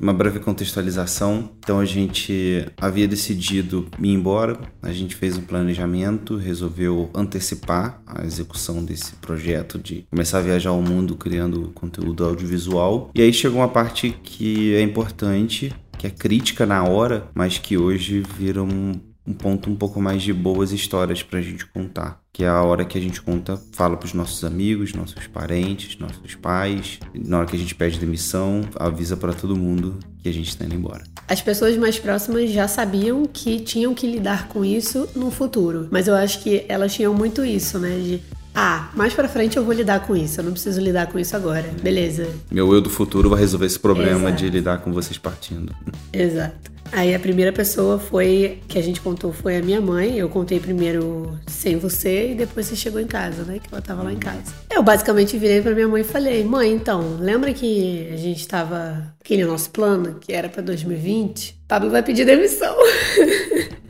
Uma breve contextualização. Então a gente havia decidido ir embora, a gente fez um planejamento, resolveu antecipar a execução desse projeto de começar a viajar ao mundo criando conteúdo audiovisual. E aí chegou uma parte que é importante, que é crítica na hora, mas que hoje vira um um ponto um pouco mais de boas histórias pra gente contar. Que é a hora que a gente conta, fala pros nossos amigos, nossos parentes, nossos pais. Na hora que a gente pede demissão, avisa para todo mundo que a gente tá indo embora. As pessoas mais próximas já sabiam que tinham que lidar com isso no futuro. Mas eu acho que elas tinham muito isso, né? De ah, mais pra frente eu vou lidar com isso. Eu não preciso lidar com isso agora. Beleza. Meu eu do futuro vai resolver esse problema Exato. de lidar com vocês partindo. Exato. Aí a primeira pessoa foi que a gente contou foi a minha mãe. Eu contei primeiro sem você e depois você chegou em casa, né? Que ela tava lá em casa. Eu basicamente virei para minha mãe e falei: "Mãe, então, lembra que a gente tava aquele nosso plano que era para 2020? Pablo vai pedir demissão."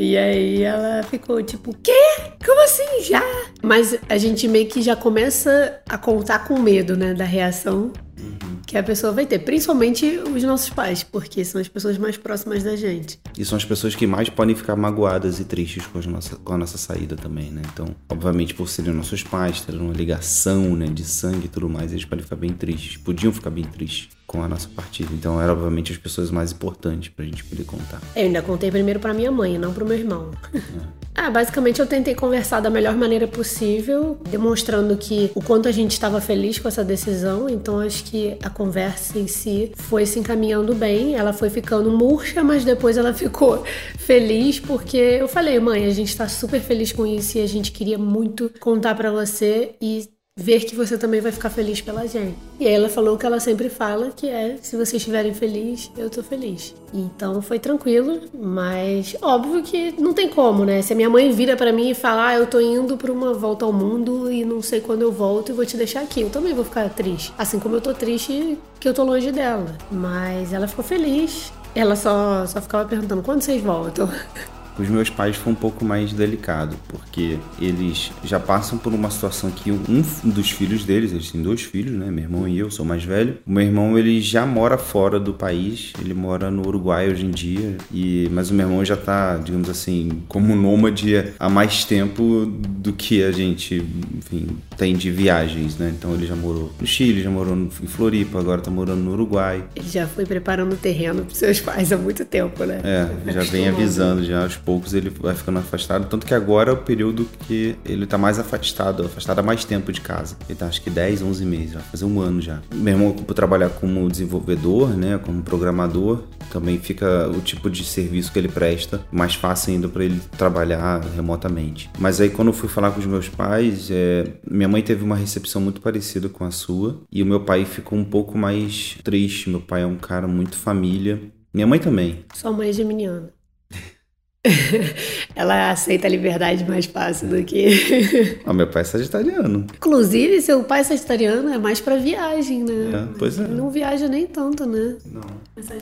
E aí ela ficou tipo, quê? Como assim já? Mas a gente meio que já começa a contar com medo, né, da reação que a pessoa vai ter, principalmente os nossos pais, porque são as pessoas mais próximas da gente. E são as pessoas que mais podem ficar magoadas e tristes com a nossa, com a nossa saída também, né? Então, obviamente, por serem nossos pais, terem uma ligação né, de sangue e tudo mais, eles podem ficar bem tristes, podiam ficar bem tristes com a nossa partida. Então, eram obviamente as pessoas mais importantes pra gente poder contar. Eu ainda contei primeiro pra minha mãe, não pro meu irmão. É. ah, basicamente eu tentei conversar da melhor maneira possível, demonstrando que o quanto a gente estava feliz com essa decisão. Então, acho que a conversa em si foi se encaminhando bem. Ela foi ficando murcha, mas depois ela ficou feliz porque eu falei, mãe, a gente tá super feliz com isso e a gente queria muito contar para você e ver que você também vai ficar feliz pela gente. E aí ela falou o que ela sempre fala, que é se vocês estiverem felizes, eu tô feliz. Então foi tranquilo, mas óbvio que não tem como, né? Se a minha mãe vira para mim e fala, ah, eu tô indo para uma volta ao mundo e não sei quando eu volto e vou te deixar aqui, eu também vou ficar triste. Assim como eu tô triste que eu tô longe dela. Mas ela ficou feliz. Ela só, só ficava perguntando quando vocês voltam. Com os meus pais foi um pouco mais delicado, porque eles já passam por uma situação que um dos filhos deles, eles têm dois filhos, né? Meu irmão e eu, sou mais velho. O meu irmão, ele já mora fora do país, ele mora no Uruguai hoje em dia, e mas o meu irmão já tá, digamos assim, como nômade há mais tempo do que a gente, enfim, tem de viagens, né? Então ele já morou no Chile, já morou em Floripa, agora tá morando no Uruguai. Ele já foi preparando o terreno para seus pais há muito tempo, né? É, já vem avisando já poucos ele vai ficando afastado. Tanto que agora é o período que ele tá mais afastado, afastado há mais tempo de casa. Ele tá acho que 10, 11 meses, vai fazer um ano já. Meu irmão, por trabalhar como desenvolvedor, né, como programador, também fica o tipo de serviço que ele presta mais fácil ainda para ele trabalhar remotamente. Mas aí quando eu fui falar com os meus pais, é, minha mãe teve uma recepção muito parecida com a sua e o meu pai ficou um pouco mais triste. Meu pai é um cara muito família. Minha mãe também. Sua mãe é geminiana. Ela aceita a liberdade mais fácil do que. ah, meu pai é sagitariano. Inclusive, seu pai é sagitariano é mais para viagem, né? É, pois é. Não viaja nem tanto, né? Não.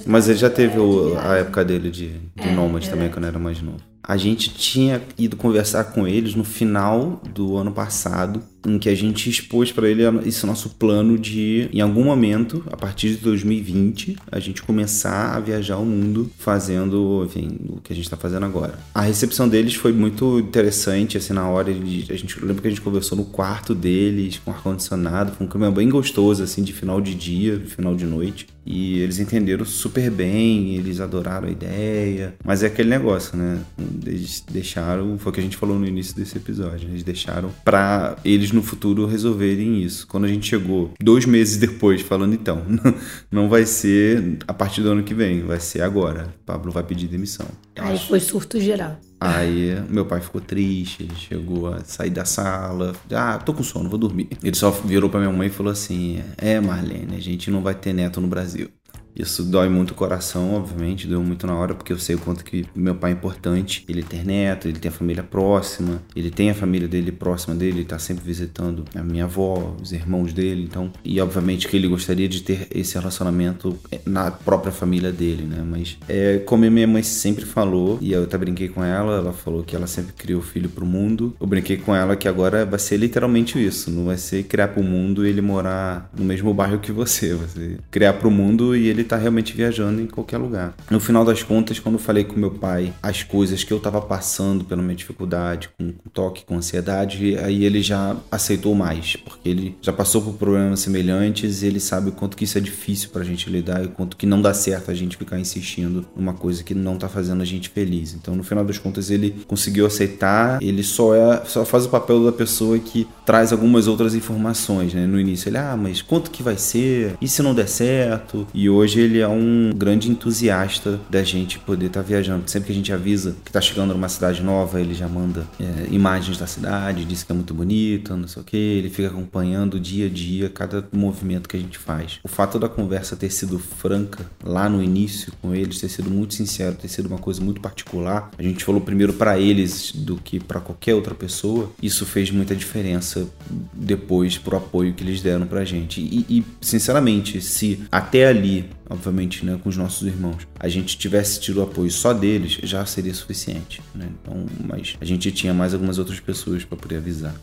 Mas ele já teve o, a época dele de, de é, nômade é. também, quando era mais novo. A gente tinha ido conversar com eles no final do ano passado em que a gente expôs para ele esse nosso plano de, em algum momento, a partir de 2020, a gente começar a viajar o mundo fazendo, enfim, o que a gente está fazendo agora. A recepção deles foi muito interessante, assim, na hora a gente lembra que a gente conversou no quarto deles, com ar condicionado, foi um clima bem gostoso, assim, de final de dia, final de noite. E eles entenderam super bem, eles adoraram a ideia. Mas é aquele negócio, né? Eles deixaram, foi o que a gente falou no início desse episódio, eles deixaram para eles no futuro resolverem isso. Quando a gente chegou dois meses depois, falando então, não vai ser a partir do ano que vem, vai ser agora. Pablo vai pedir demissão. Aí foi surto geral. Aí meu pai ficou triste, ele chegou a sair da sala. Ah, tô com sono, vou dormir. Ele só virou pra minha mãe e falou assim: É, Marlene, a gente não vai ter neto no Brasil. Isso dói muito o coração, obviamente, deu muito na hora, porque eu sei o quanto que meu pai é importante. Ele ter neto, ele tem a família próxima, ele tem a família dele próxima dele, ele tá sempre visitando a minha avó, os irmãos dele, então. E obviamente que ele gostaria de ter esse relacionamento é, na própria família dele, né? Mas é como minha mãe sempre falou, e eu até brinquei com ela, ela falou que ela sempre criou filho pro mundo. Eu brinquei com ela que agora vai ser literalmente isso, não vai ser criar pro mundo e ele morar no mesmo bairro que você, você criar pro mundo e ele tá realmente viajando em qualquer lugar. No final das contas, quando eu falei com meu pai as coisas que eu tava passando pela minha dificuldade, com, toque, com ansiedade, aí ele já aceitou mais, porque ele já passou por problemas semelhantes e ele sabe o quanto que isso é difícil pra gente lidar e o quanto que não dá certo a gente ficar insistindo numa coisa que não tá fazendo a gente feliz. Então, no final das contas, ele conseguiu aceitar, ele só é só faz o papel da pessoa que traz algumas outras informações, né? No início ele, ah, mas quanto que vai ser? E se não der certo? E hoje ele é um grande entusiasta da gente poder estar tá viajando. Sempre que a gente avisa que tá chegando numa cidade nova, ele já manda é, imagens da cidade, diz que é muito bonita, não sei o que. Ele fica acompanhando dia a dia cada movimento que a gente faz. O fato da conversa ter sido franca lá no início com eles, ter sido muito sincero, ter sido uma coisa muito particular. A gente falou primeiro para eles do que para qualquer outra pessoa. Isso fez muita diferença depois pro apoio que eles deram pra gente. E, e sinceramente, se até ali obviamente, né, com os nossos irmãos, a gente tivesse tido o apoio só deles, já seria suficiente, né? Então, mas a gente tinha mais algumas outras pessoas para poder avisar.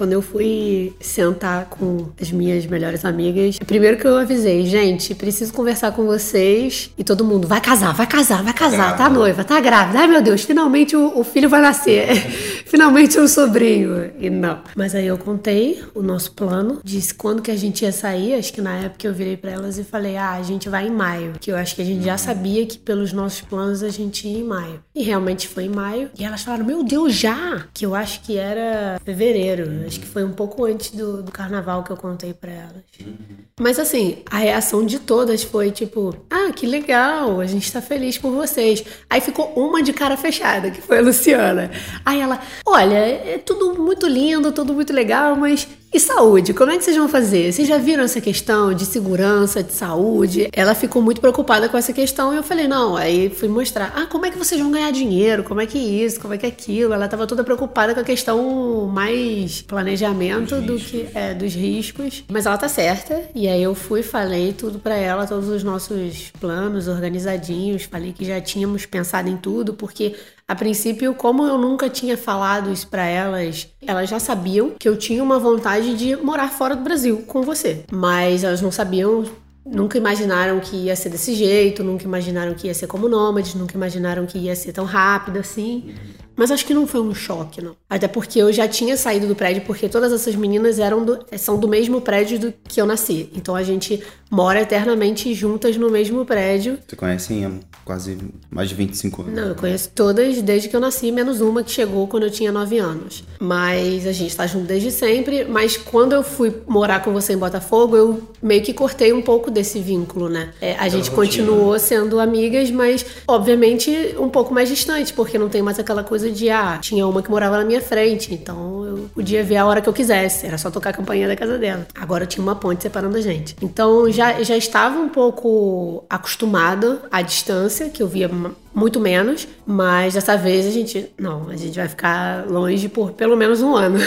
Quando eu fui sentar com as minhas melhores amigas, primeiro que eu avisei, gente, preciso conversar com vocês. E todo mundo, vai casar, vai casar, vai casar, tá noiva, tá grávida. Ai meu Deus, finalmente o, o filho vai nascer. finalmente um sobrinho. E não. Mas aí eu contei o nosso plano, disse quando que a gente ia sair. Acho que na época eu virei para elas e falei, ah, a gente vai em maio. Que eu acho que a gente já sabia que pelos nossos planos a gente ia em maio. E realmente foi em maio. E elas falaram, meu Deus, já! Que eu acho que era fevereiro Acho que foi um pouco antes do, do carnaval que eu contei para elas. Uhum. Mas assim, a reação de todas foi tipo: ah, que legal, a gente tá feliz por vocês. Aí ficou uma de cara fechada, que foi a Luciana. Aí ela: olha, é tudo muito lindo, tudo muito legal, mas e saúde, como é que vocês vão fazer? Vocês já viram essa questão de segurança, de saúde? Ela ficou muito preocupada com essa questão e eu falei, não, aí fui mostrar, ah, como é que vocês vão ganhar dinheiro? Como é que isso? Como é que aquilo? Ela estava toda preocupada com a questão mais planejamento do que é, dos riscos. Mas ela tá certa. E aí eu fui, falei tudo para ela, todos os nossos planos organizadinhos, falei que já tínhamos pensado em tudo, porque a princípio, como eu nunca tinha falado isso para elas, elas já sabiam que eu tinha uma vontade de morar fora do Brasil com você. Mas elas não sabiam nunca imaginaram que ia ser desse jeito, nunca imaginaram que ia ser como nômades, nunca imaginaram que ia ser tão rápido assim. Mas acho que não foi um choque, não. Até porque eu já tinha saído do prédio, porque todas essas meninas eram do, são do mesmo prédio do que eu nasci. Então a gente mora eternamente juntas no mesmo prédio. Você conhece há quase mais de 25 anos? Não, eu conheço todas desde que eu nasci, menos uma que chegou quando eu tinha 9 anos. Mas a gente tá junto desde sempre. Mas quando eu fui morar com você em Botafogo, eu meio que cortei um pouco desse vínculo, né? É, a gente continuou sendo amigas, mas obviamente um pouco mais distante, porque não tem mais aquela coisa de, ah, tinha uma que morava na minha frente, então eu podia ver a hora que eu quisesse, era só tocar a campainha da casa dela. Agora tinha uma ponte separando a gente. Então já, já estava um pouco acostumado à distância, que eu via muito menos, mas dessa vez a gente, não, a gente vai ficar longe por pelo menos um ano.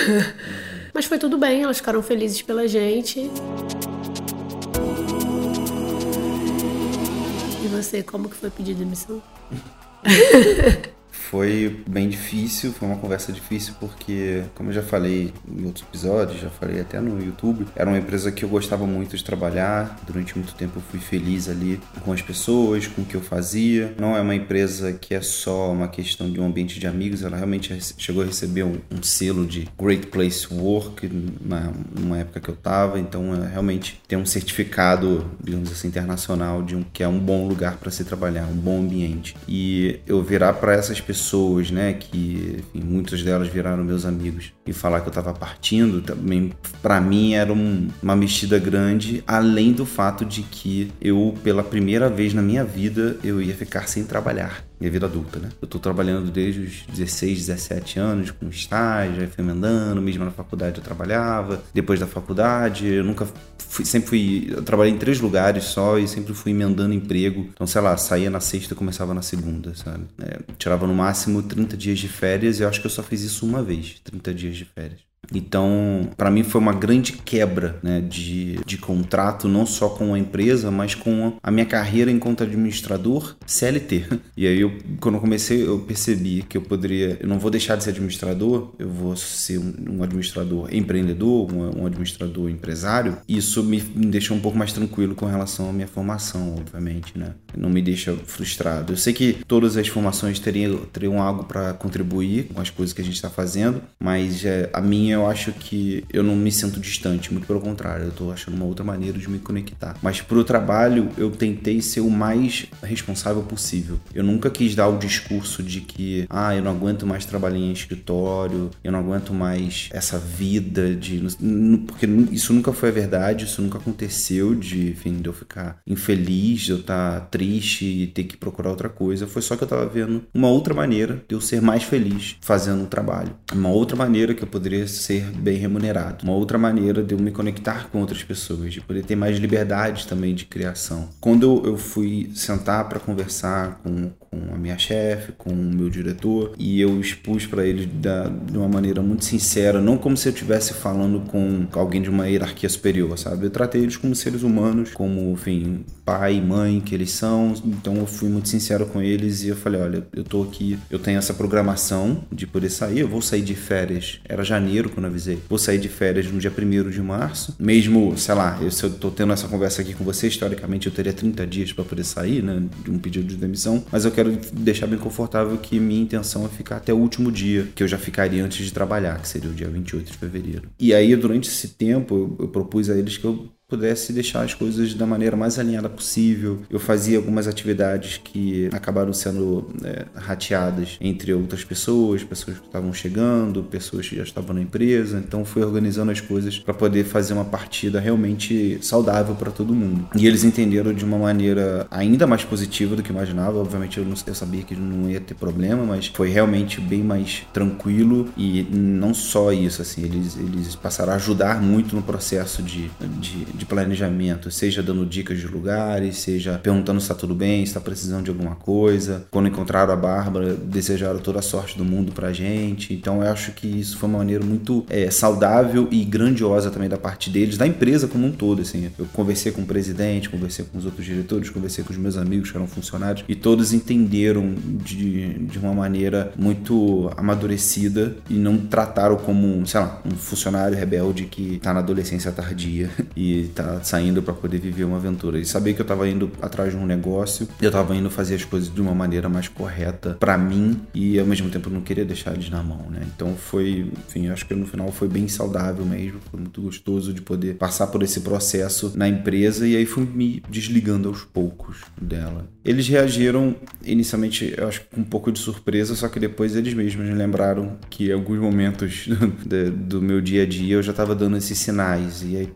mas foi tudo bem, elas ficaram felizes pela gente. E você, como que foi pedir demissão? Foi bem difícil, foi uma conversa difícil porque, como eu já falei em outros episódios, já falei até no YouTube, era uma empresa que eu gostava muito de trabalhar. Durante muito tempo eu fui feliz ali com as pessoas, com o que eu fazia. Não é uma empresa que é só uma questão de um ambiente de amigos, ela realmente chegou a receber um, um selo de Great Place Work na, numa época que eu tava, então é, realmente tem um certificado, digamos assim, internacional de um que é um bom lugar para se trabalhar, um bom ambiente. E eu virar para essas pessoas pessoas, né, que enfim, muitas delas viraram meus amigos, e falar que eu estava partindo, também para mim era um, uma mexida grande, além do fato de que eu, pela primeira vez na minha vida, eu ia ficar sem trabalhar minha vida adulta, né? Eu tô trabalhando desde os 16, 17 anos com estágio, emendando, mesmo na faculdade eu trabalhava. Depois da faculdade, eu nunca fui, sempre fui. Eu trabalhei em três lugares só e sempre fui emendando emprego. Então, sei lá, saía na sexta começava na segunda, sabe? É, tirava no máximo 30 dias de férias e eu acho que eu só fiz isso uma vez 30 dias de férias. Então, para mim foi uma grande quebra né, de, de contrato, não só com a empresa, mas com a minha carreira enquanto administrador CLT. E aí, eu, quando eu comecei, eu percebi que eu poderia, eu não vou deixar de ser administrador, eu vou ser um, administrador empreendedor, um, um, administrador empresário. Isso me, me deixou um pouco mais tranquilo com relação à minha formação, obviamente, né? Não me deixa frustrado. Eu sei que todas as formações teriam, teriam algo para contribuir com as coisas que a gente está fazendo, mas é, a minha eu acho que eu não me sinto distante, muito pelo contrário, eu tô achando uma outra maneira de me conectar. Mas pro trabalho, eu tentei ser o mais responsável possível. Eu nunca quis dar o discurso de que, ah, eu não aguento mais trabalhar em escritório, eu não aguento mais essa vida de. Porque isso nunca foi a verdade, isso nunca aconteceu de, enfim, de eu ficar infeliz, de eu estar tá triste e ter que procurar outra coisa. Foi só que eu tava vendo uma outra maneira de eu ser mais feliz fazendo o trabalho. Uma outra maneira que eu poderia ser bem remunerado. Uma outra maneira de eu me conectar com outras pessoas, de poder ter mais liberdade também de criação. Quando eu fui sentar para conversar com, com a minha chefe, com o meu diretor, e eu expus para eles da, de uma maneira muito sincera, não como se eu estivesse falando com alguém de uma hierarquia superior, sabe? Eu tratei eles como seres humanos, como, enfim, pai mãe que eles são. Então eu fui muito sincero com eles e eu falei: olha, eu tô aqui, eu tenho essa programação de poder sair, eu vou sair de férias. Era janeiro quando eu avisei. Vou sair de férias no dia 1 de março. Mesmo, sei lá, eu, se eu tô tendo essa conversa aqui com você, historicamente eu teria 30 dias para poder sair, né? De um pedido de demissão. Mas eu quero deixar bem confortável que minha intenção é ficar até o último dia, que eu já ficaria antes de trabalhar, que seria o dia 28 de fevereiro. E aí, durante esse tempo, eu, eu propus a eles que eu pudesse deixar as coisas da maneira mais alinhada possível. Eu fazia algumas atividades que acabaram sendo é, rateadas entre outras pessoas, pessoas que estavam chegando, pessoas que já estavam na empresa. Então fui organizando as coisas para poder fazer uma partida realmente saudável para todo mundo. E eles entenderam de uma maneira ainda mais positiva do que imaginava. Obviamente eu, não, eu sabia que não ia ter problema, mas foi realmente bem mais tranquilo e não só isso, assim, eles, eles passaram a ajudar muito no processo de, de, de de planejamento, seja dando dicas de lugares, seja perguntando se está tudo bem, se está precisando de alguma coisa. Quando encontraram a Bárbara, desejaram toda a sorte do mundo pra gente. Então eu acho que isso foi uma maneira muito é, saudável e grandiosa também da parte deles, da empresa como um todo. Assim. Eu conversei com o presidente, conversei com os outros diretores, conversei com os meus amigos que eram funcionários e todos entenderam de, de uma maneira muito amadurecida e não trataram como, sei lá, um funcionário rebelde que está na adolescência tardia e tá saindo para poder viver uma aventura. E saber que eu tava indo atrás de um negócio, eu tava indo fazer as coisas de uma maneira mais correta para mim e ao mesmo tempo não queria deixar eles na mão, né? Então foi, enfim, acho que no final foi bem saudável mesmo, foi muito gostoso de poder passar por esse processo na empresa e aí fui me desligando aos poucos dela. Eles reagiram inicialmente, eu acho com um pouco de surpresa, só que depois eles mesmos me lembraram que em alguns momentos do, do meu dia a dia eu já estava dando esses sinais e aí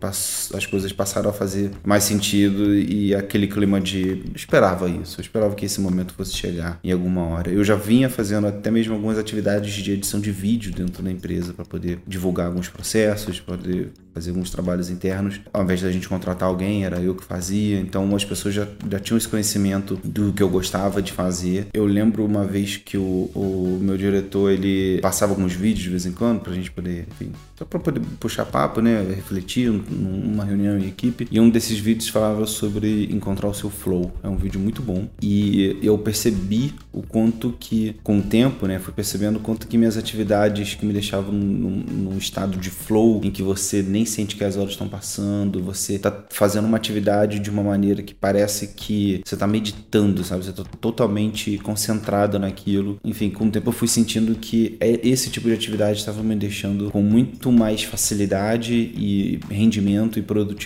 as coisas coisas passaram a fazer mais sentido e aquele clima de esperava isso, eu esperava que esse momento fosse chegar em alguma hora. Eu já vinha fazendo até mesmo algumas atividades de edição de vídeo dentro da empresa para poder divulgar alguns processos, poder fazer alguns trabalhos internos. Ao invés da gente contratar alguém, era eu que fazia. Então as pessoas já, já tinham esse conhecimento do que eu gostava de fazer. Eu lembro uma vez que o, o meu diretor ele passava alguns vídeos de vez em quando pra gente poder, enfim, só pra poder puxar papo, né? Refletir numa reunião em equipe. E um desses vídeos falava sobre encontrar o seu flow. É um vídeo muito bom. E eu percebi o quanto que, com o tempo, né? Fui percebendo o quanto que minhas atividades que me deixavam num, num estado de flow, em que você nem sente que as horas estão passando, você está fazendo uma atividade de uma maneira que parece que você está meditando, sabe? Você está totalmente concentrado naquilo. Enfim, com o tempo eu fui sentindo que é, esse tipo de atividade estava me deixando com muito mais facilidade e rendimento e produtividade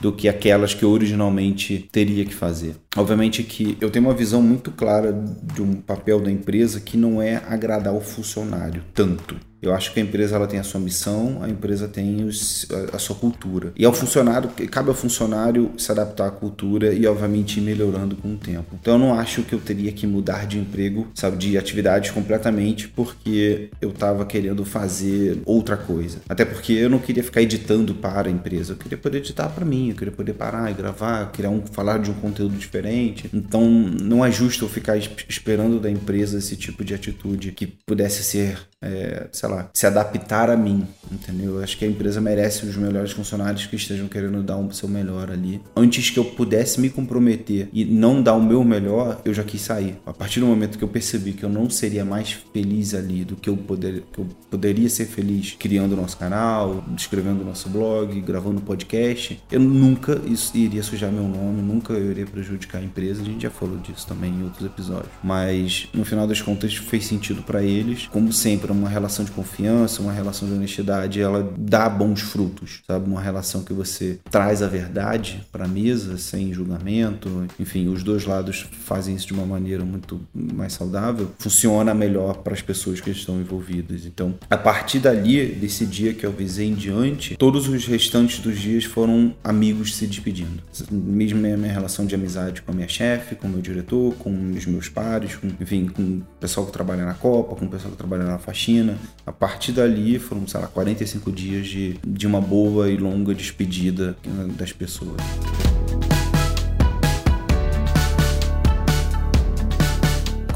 do que aquelas que eu originalmente teria que fazer. Obviamente que eu tenho uma visão muito clara de um papel da empresa que não é agradar o funcionário tanto Eu acho que a empresa ela tem a sua missão, a empresa tem os, a, a, sua cultura. E ao funcionário, cabe ao funcionário se adaptar à cultura e, obviamente, ir melhorando com o tempo. Então eu não acho que eu teria que mudar de emprego, sabe, de atividades completamente porque eu estava querendo fazer outra coisa. Até porque eu não queria ficar editando para a empresa, eu queria poder editar para mim, eu queria poder parar e gravar, criar um, falar de um conteúdo diferente. Então não é justo eu ficar esperando da empresa esse tipo de atitude que pudesse ser, é, sei lá, se adaptar a mim, entendeu? Eu acho que a empresa merece os melhores funcionários que estejam querendo dar o seu melhor ali. Antes que eu pudesse me comprometer e não dar o meu melhor, eu já quis sair. A partir do momento que eu percebi que eu não seria mais feliz ali do que eu, poder, que eu poderia ser feliz criando o nosso canal, escrevendo o nosso blog, gravando podcast, eu nunca iria sujar meu nome, nunca eu iria prejudicar a empresa. A gente já falou disso também em outros episódios. Mas no final das contas fez sentido para eles. Como sempre, uma relação de confiança, uma relação de honestidade, ela dá bons frutos, sabe? Uma relação que você traz a verdade para a mesa sem julgamento. Enfim, os dois lados fazem isso de uma maneira muito mais saudável. Funciona melhor para as pessoas que estão envolvidas. Então, a partir dali, desse dia que eu avisei em diante, todos os restantes dos dias foram amigos se despedindo. Mesmo a minha relação de amizade com a minha chefe, com o meu diretor, com os meus pares, com, enfim, com o pessoal que trabalha na Copa, com o pessoal que trabalha na faxina. A partir dali foram, sei lá, 45 dias de, de uma boa e longa despedida das pessoas.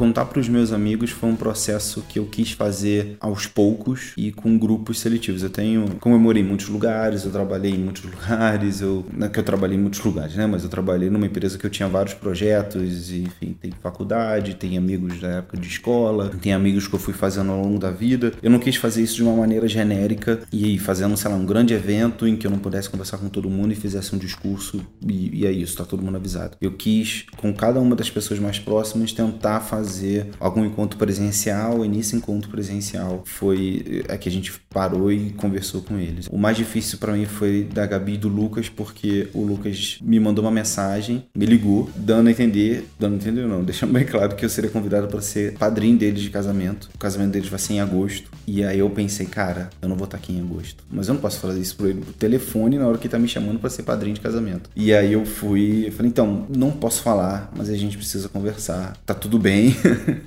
Contar para os meus amigos foi um processo que eu quis fazer aos poucos e com grupos seletivos. Eu tenho, como eu morei em muitos lugares, eu trabalhei em muitos lugares, eu não é que eu trabalhei em muitos lugares, né? Mas eu trabalhei numa empresa que eu tinha vários projetos, e, enfim, tem faculdade, tem amigos da época de escola, tem amigos que eu fui fazendo ao longo da vida. Eu não quis fazer isso de uma maneira genérica e fazendo, sei lá, um grande evento em que eu não pudesse conversar com todo mundo e fizesse um discurso e, e é isso, tá todo mundo avisado. Eu quis, com cada uma das pessoas mais próximas, tentar fazer fazer algum encontro presencial e nesse encontro presencial foi a que a gente parou e conversou com eles. O mais difícil para mim foi da Gabi e do Lucas, porque o Lucas me mandou uma mensagem, me ligou, dando a entender, dando a entender não, deixando bem claro que eu seria convidado para ser padrinho deles de casamento. O casamento deles vai ser em agosto. E aí eu pensei, cara, eu não vou estar aqui em agosto. Mas eu não posso fazer isso por ele por telefone na hora que ele tá me chamando para ser padrinho de casamento. E aí eu fui, eu falei, então, não posso falar, mas a gente precisa conversar. Tá tudo bem.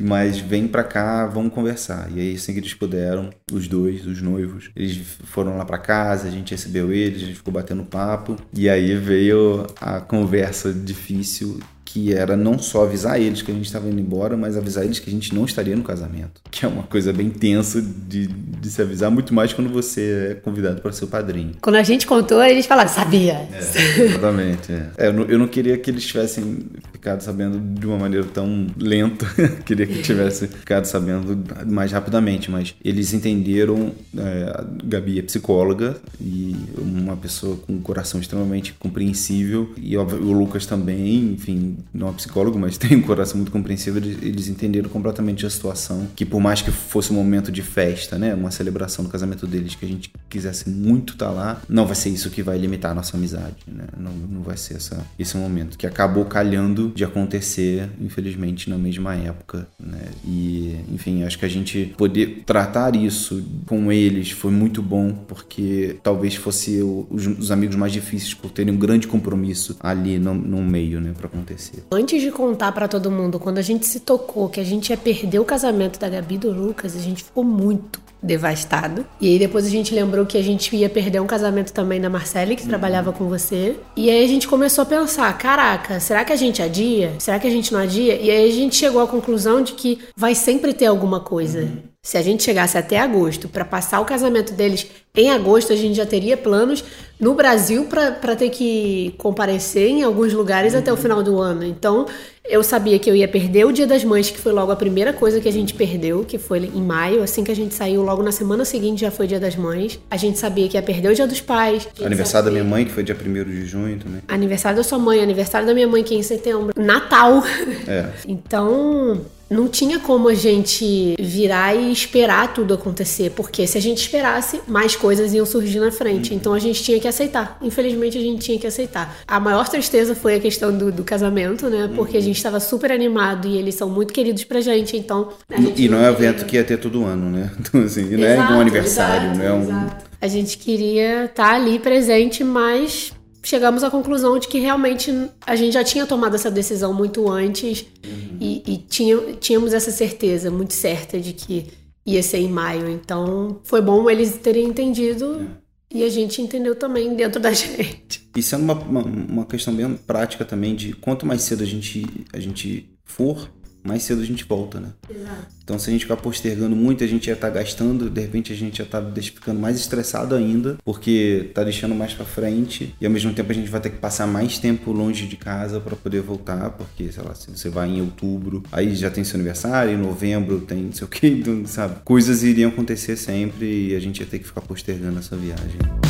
Mas vem pra cá, vamos conversar. E aí, assim que eles puderam, os dois, os noivos, eles foram lá pra casa, a gente recebeu eles, a gente ficou batendo papo. E aí veio a conversa difícil que era não só avisar eles que a gente estava indo embora, mas avisar eles que a gente não estaria no casamento. Que é uma coisa bem tensa de, de se avisar, muito mais quando você é convidado para ser o padrinho. Quando a gente contou, eles falaram, sabia. É, exatamente. É. É, eu, não, eu, não, queria que eles tivessem ficado sabendo de uma maneira tão lenta, queria que tivessem ficado sabendo mais rapidamente, mas eles entenderam. É, a Gabi é psicóloga e uma pessoa com um coração extremamente compreensível, e o Lucas também, enfim, não é psicólogo, mas tem um coração muito compreensível, eles entenderam completamente a situação, que por mais que fosse um momento de festa, né, uma celebração do casamento deles, que a gente quisesse muito estar tá lá, não vai ser isso que vai limitar a nossa amizade, né, não, não vai ser essa, esse momento, que acabou calhando de acontecer, infelizmente, na mesma época, né, e, enfim, acho que a gente poder tratar isso com eles foi muito bom, porque talvez fosse os, os, amigos mais difíceis por terem um grande compromisso ali no, no meio, né, para acontecer acontecer. Antes de contar para todo mundo, quando a gente se tocou que a gente ia perder o casamento da Gabi e do Lucas, a gente ficou muito devastado. E aí depois a gente lembrou que a gente ia perder um casamento também da Marcele, que uhum. trabalhava com você. E aí a gente começou a pensar, caraca, será que a gente adia? Será que a gente não adia? E aí a gente chegou à conclusão de que vai sempre ter alguma coisa. Uhum. Se a gente chegasse até agosto para passar o casamento deles em agosto, a gente já teria planos no Brasil para ter que comparecer em alguns lugares uhum. até o final do ano. Então, eu sabia que eu ia perder o Dia das Mães, que foi logo a primeira coisa que a gente perdeu, que foi em maio, assim que a gente saiu, logo na semana seguinte já foi Dia das Mães. A gente sabia que ia perder o Dia dos Pais. Aniversário da minha mãe, que foi dia 1 de junho também. Aniversário da sua mãe, aniversário da minha mãe, que é em setembro. Natal. É. então, não tinha como a gente virar e esperar tudo acontecer, porque se a gente esperasse, mais coisas iam surgir na frente. Então a gente tinha que aceitar. Infelizmente a gente tinha que aceitar. A maior tristeza foi a questão do, do casamento, né? Porque a gente estava super animado e eles são muito queridos pra gente, então. Gente e não, não é um evento que ia ter todo ano, né? Então, assim, não é um aniversário, exato, não é um. Exato. A gente queria estar tá ali presente, mas chegamos à conclusão de que realmente a gente já tinha tomado essa decisão muito antes uhum. e, e tinha, tínhamos essa certeza muito certa de que ia ser em maio. Então foi bom eles terem entendido. É. E a gente entendeu também dentro da gente. Isso é uma, uma, uma, questão bem prática também de quanto mais cedo a gente, a gente for, mais cedo a gente volta, né? Exato. Então, se a gente ficar postergando muito, a gente já tá gastando, de repente a gente já tá ficando mais estressado ainda, porque tá deixando mais para frente, e ao mesmo tempo a gente vai ter que passar mais tempo longe de casa para poder voltar, porque, sei lá, se você vai em outubro, aí já tem seu aniversário, em novembro tem não sei o que, então, sabe? Coisas iriam acontecer sempre e a gente ia ter que ficar postergando essa viagem.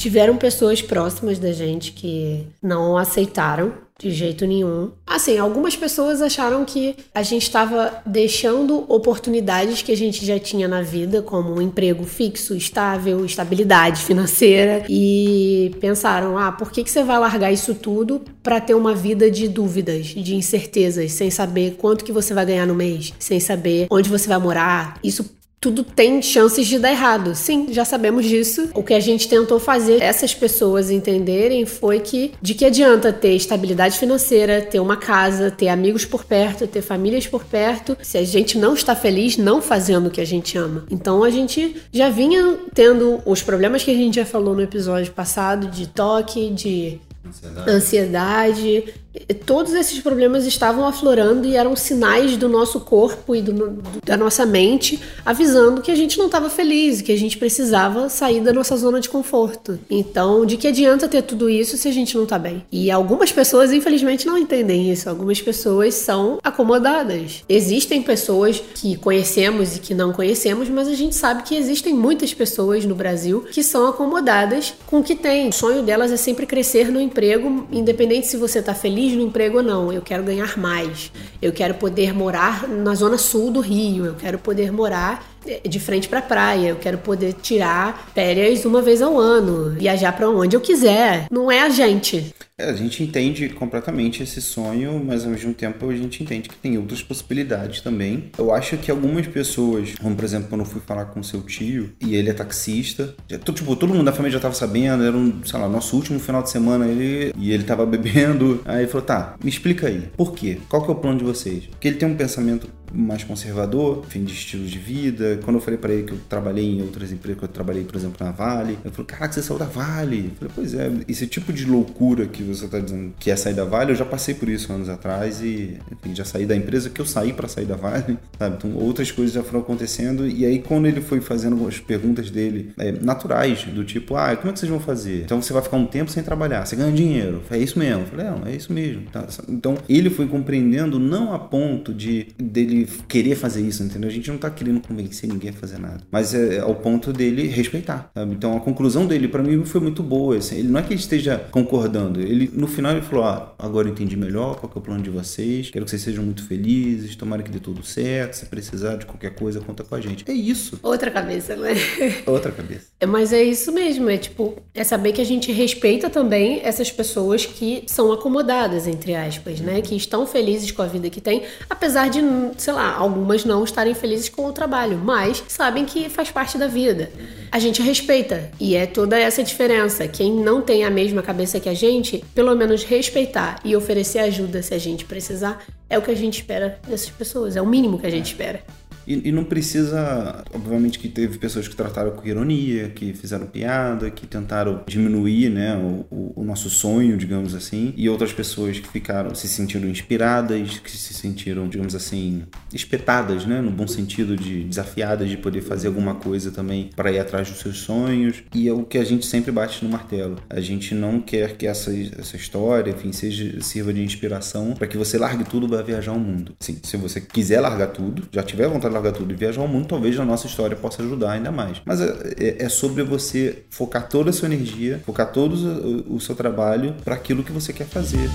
Tiveram pessoas próximas da gente que não aceitaram de jeito nenhum. Assim, algumas pessoas acharam que a gente estava deixando oportunidades que a gente já tinha na vida, como um emprego fixo, estável, estabilidade financeira, e pensaram: ah, por que, que você vai largar isso tudo para ter uma vida de dúvidas, de incertezas, sem saber quanto que você vai ganhar no mês, sem saber onde você vai morar? Isso tudo tem chances de dar errado. Sim, já sabemos disso. O que a gente tentou fazer essas pessoas entenderem foi que de que adianta ter estabilidade financeira, ter uma casa, ter amigos por perto, ter famílias por perto, se a gente não está feliz não fazendo o que a gente ama. Então a gente já vinha tendo os problemas que a gente já falou no episódio passado de toque, de ansiedade, ansiedade todos esses problemas estavam aflorando e eram sinais do nosso corpo e do, da nossa mente avisando que a gente não estava feliz, que a gente precisava sair da nossa zona de conforto. Então, de que adianta ter tudo isso se a gente não está bem? E algumas pessoas, infelizmente, não entendem isso. Algumas pessoas são acomodadas. Existem pessoas que conhecemos e que não conhecemos, mas a gente sabe que existem muitas pessoas no Brasil que são acomodadas com o que tem. O sonho delas é sempre crescer no emprego, independente se você está feliz feliz no emprego não, eu quero ganhar mais. Eu quero poder morar na zona sul do Rio, eu quero poder morar de frente para a praia, eu quero poder tirar férias uma vez ao ano, viajar para onde eu quiser. Não é a gente. É, a gente entende completamente esse sonho, mas ao mesmo tempo a gente entende que tem outras possibilidades também. Eu acho que algumas pessoas, como por exemplo, quando eu fui falar com seu tio e ele é taxista, já, tipo, todo mundo da família já tava sabendo, era um, sei lá, nosso último final de semana ele, e ele tava bebendo. Aí ele falou: tá, me explica aí, por quê? Qual que é o plano de vocês? Porque ele tem um pensamento mais conservador, fim de estilo de vida. Quando eu falei para ele que eu trabalhei em outras empresas, que eu trabalhei, por exemplo, na Vale, ele falou: Caraca, você saiu da Vale. Eu falei: Pois é, esse tipo de loucura que você tá dizendo que é sair da Vale, eu já passei por isso anos atrás e, enfim, já saí da empresa que eu saí para sair da Vale, sabe? Então, outras coisas já foram acontecendo. E aí, quando ele foi fazendo as perguntas dele é, naturais, do tipo: Ah, como é que vocês vão fazer? Então, você vai ficar um tempo sem trabalhar, você ganha dinheiro. É isso mesmo. Eu falei: Não, é isso mesmo. Tá, então, ele foi compreendendo não a ponto de dele querer fazer isso, entendeu? A gente não tá querendo convencer ninguém a fazer nada. Mas é ao ponto dele respeitar, sabe? Então a conclusão dele para mim foi muito boa. Assim. Ele não é que ele esteja concordando. Ele, no final, ele falou: ah, agora eu entendi melhor qual é o plano de vocês. Quero que vocês sejam muito felizes. Tomara que dê tudo certo. Se precisar de qualquer coisa, conta com a gente. É isso. Outra cabeça, né? Outra cabeça. É, mas é isso mesmo. É tipo, é saber que a gente respeita também essas pessoas que são acomodadas, entre aspas, né? Que estão felizes com a vida que têm, apesar de, sei lá, algumas não estarem felizes com o trabalho, mas sabem que faz parte da vida. A gente respeita e é toda essa diferença. Quem não tem a mesma cabeça que a gente, pelo menos respeitar e oferecer ajuda se a gente precisar, é o que a gente espera dessas pessoas, é o mínimo que a gente espera. E, e, não precisa, obviamente que teve pessoas que trataram com ironia, que fizeram piada, que tentaram diminuir né, o, o, nosso sonho, digamos assim, e outras pessoas que ficaram, se sentiram inspiradas, que se sentiram, digamos assim, espetadas, né, no bom sentido de desafiadas de poder fazer alguma coisa também para ir atrás dos seus sonhos. E é o que a gente sempre bate no martelo. A gente não quer que essa, essa história, enfim, seja, sirva de inspiração para que você largue tudo para viajar o mundo. Sim, se você quiser largar tudo, já tiver vontade largar tudo e viajar ao mundo, talvez a nossa história possa ajudar ainda mais. Mas é, é, é sobre você focar toda a sua energia, focar todo o, o seu trabalho para aquilo que você quer fazer.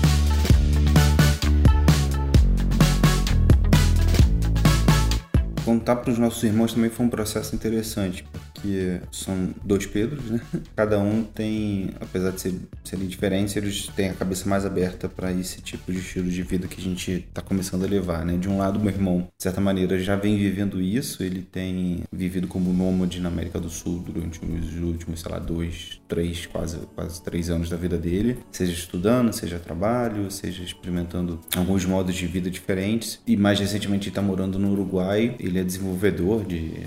Contar para os nossos irmãos também foi um processo interessante, porque são dois Pedros, né? Cada um tem, apesar de ser, serem diferentes, eles têm a cabeça mais aberta para esse tipo de estilo de vida que a gente está começando a levar, né? De um lado, meu irmão, de certa maneira, já vem vivendo isso, ele tem vivido como nômade na América do Sul durante os últimos, sei lá, dois, três, quase, quase três anos da vida dele, seja estudando, seja trabalho, seja experimentando alguns modos de vida diferentes. E mais recentemente está morando no Uruguai, ele é desenvolvedor de,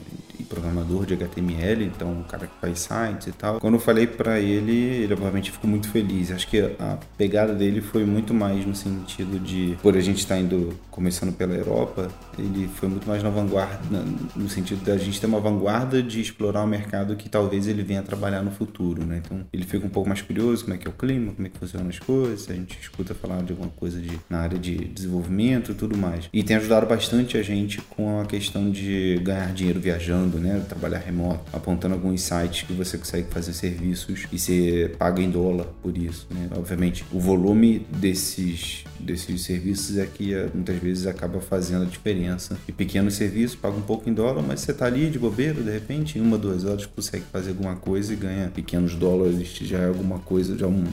programador de HTML, então um cara que faz sites e tal. Quando eu falei para ele, ele obviamente ficou muito feliz. Acho que a pegada dele foi muito mais no sentido de, por a gente estar tá indo começando pela Europa, ele foi muito mais na vanguarda, no sentido da gente ter uma vanguarda de explorar o um mercado que talvez ele venha trabalhar no futuro, né? Então ele fica um pouco mais curioso como é que é o clima, como é que funcionam as coisas, a gente escuta falar de alguma coisa de, na área de desenvolvimento e tudo mais. E tem ajudado bastante a gente com a questão de ganhar dinheiro viajando, né? Trabalhar remoto, apontando alguns sites que você consegue fazer serviços e você paga em dólar por isso, né? Obviamente, o volume desses, desses serviços é que eh, muitas vezes acaba fazendo a diferença. E pequenos serviços paga um pouco em dólar, mas você tá ali de bobeira, de repente, em uma, duas horas consegue fazer alguma coisa e ganha pequenos dólares, já é alguma coisa, já é um,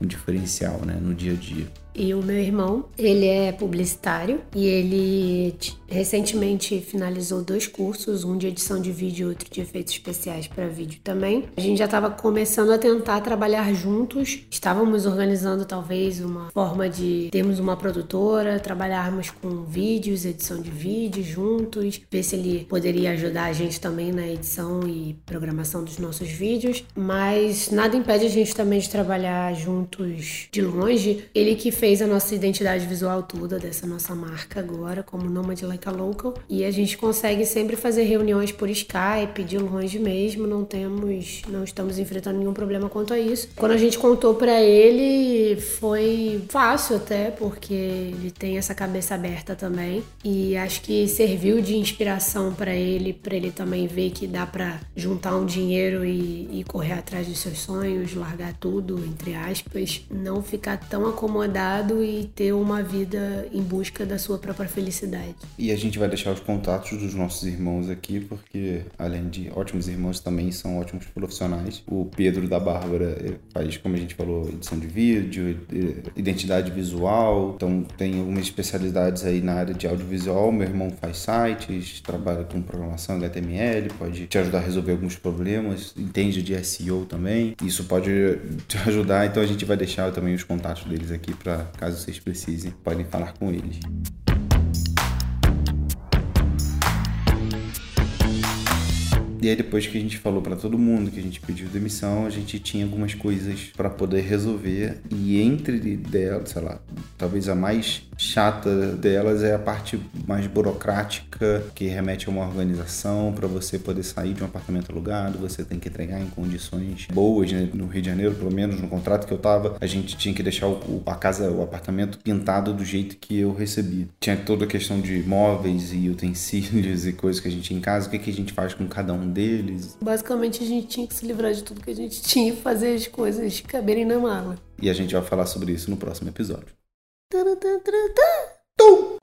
um diferencial, né? No dia a dia. E o meu irmão, ele é publicitário e ele recentemente finalizou dois cursos, um de edição de vídeo e outro de efeitos especiais para vídeo também. A gente já estava começando a tentar trabalhar juntos, estávamos organizando talvez uma forma de termos uma produtora, trabalharmos com vídeos, edição de vídeos juntos, ver se ele poderia ajudar a gente também na edição e programação dos nossos vídeos, mas nada impede a gente também de trabalhar juntos de longe. Ele que fez fez a nossa identidade visual toda dessa nossa marca agora, como Nomad Like a Local. E a gente consegue sempre fazer reuniões por Skype, de longe mesmo, não temos, não estamos enfrentando nenhum problema quanto a isso. Quando a gente contou para ele, foi fácil até, porque ele tem essa cabeça aberta também. E acho que serviu de inspiração para ele, para ele também ver que dá para juntar um dinheiro e, e correr atrás dos seus sonhos, largar tudo, entre aspas, não ficar tão acomodado e ter uma vida em busca da sua própria felicidade. E a gente vai deixar os contatos dos nossos irmãos aqui, porque além de ótimos irmãos, também são ótimos profissionais. O Pedro da Bárbara faz, como a gente falou, edição de vídeo, identidade visual, então tem algumas especialidades aí na área de audiovisual. Meu irmão faz sites, trabalha com programação HTML, pode te ajudar a resolver alguns problemas, entende de SEO também. Isso pode te ajudar, então a gente vai deixar também os contatos deles aqui para caso vocês precisem, podem falar com eles. E aí depois que a gente falou para todo mundo que a gente pediu demissão, a gente tinha algumas coisas para poder resolver e entre delas, sei lá, talvez a mais chata delas é a parte mais burocrática que remete a uma organização para você poder sair de um apartamento alugado, você tem que entregar em condições boas, né? no Rio de Janeiro, pelo menos no contrato que eu tava, a gente tinha que deixar o, a casa, o apartamento pintado do jeito que eu recebi. Tinha toda a questão de móveis e utensílios e coisas que a gente tinha em casa, o que, que a gente faz com cada um deles. Basicamente, a gente tinha que se livrar de tudo que a gente tinha e fazer as coisas caberem na mala. E a gente vai falar sobre isso no próximo episódio. Tum!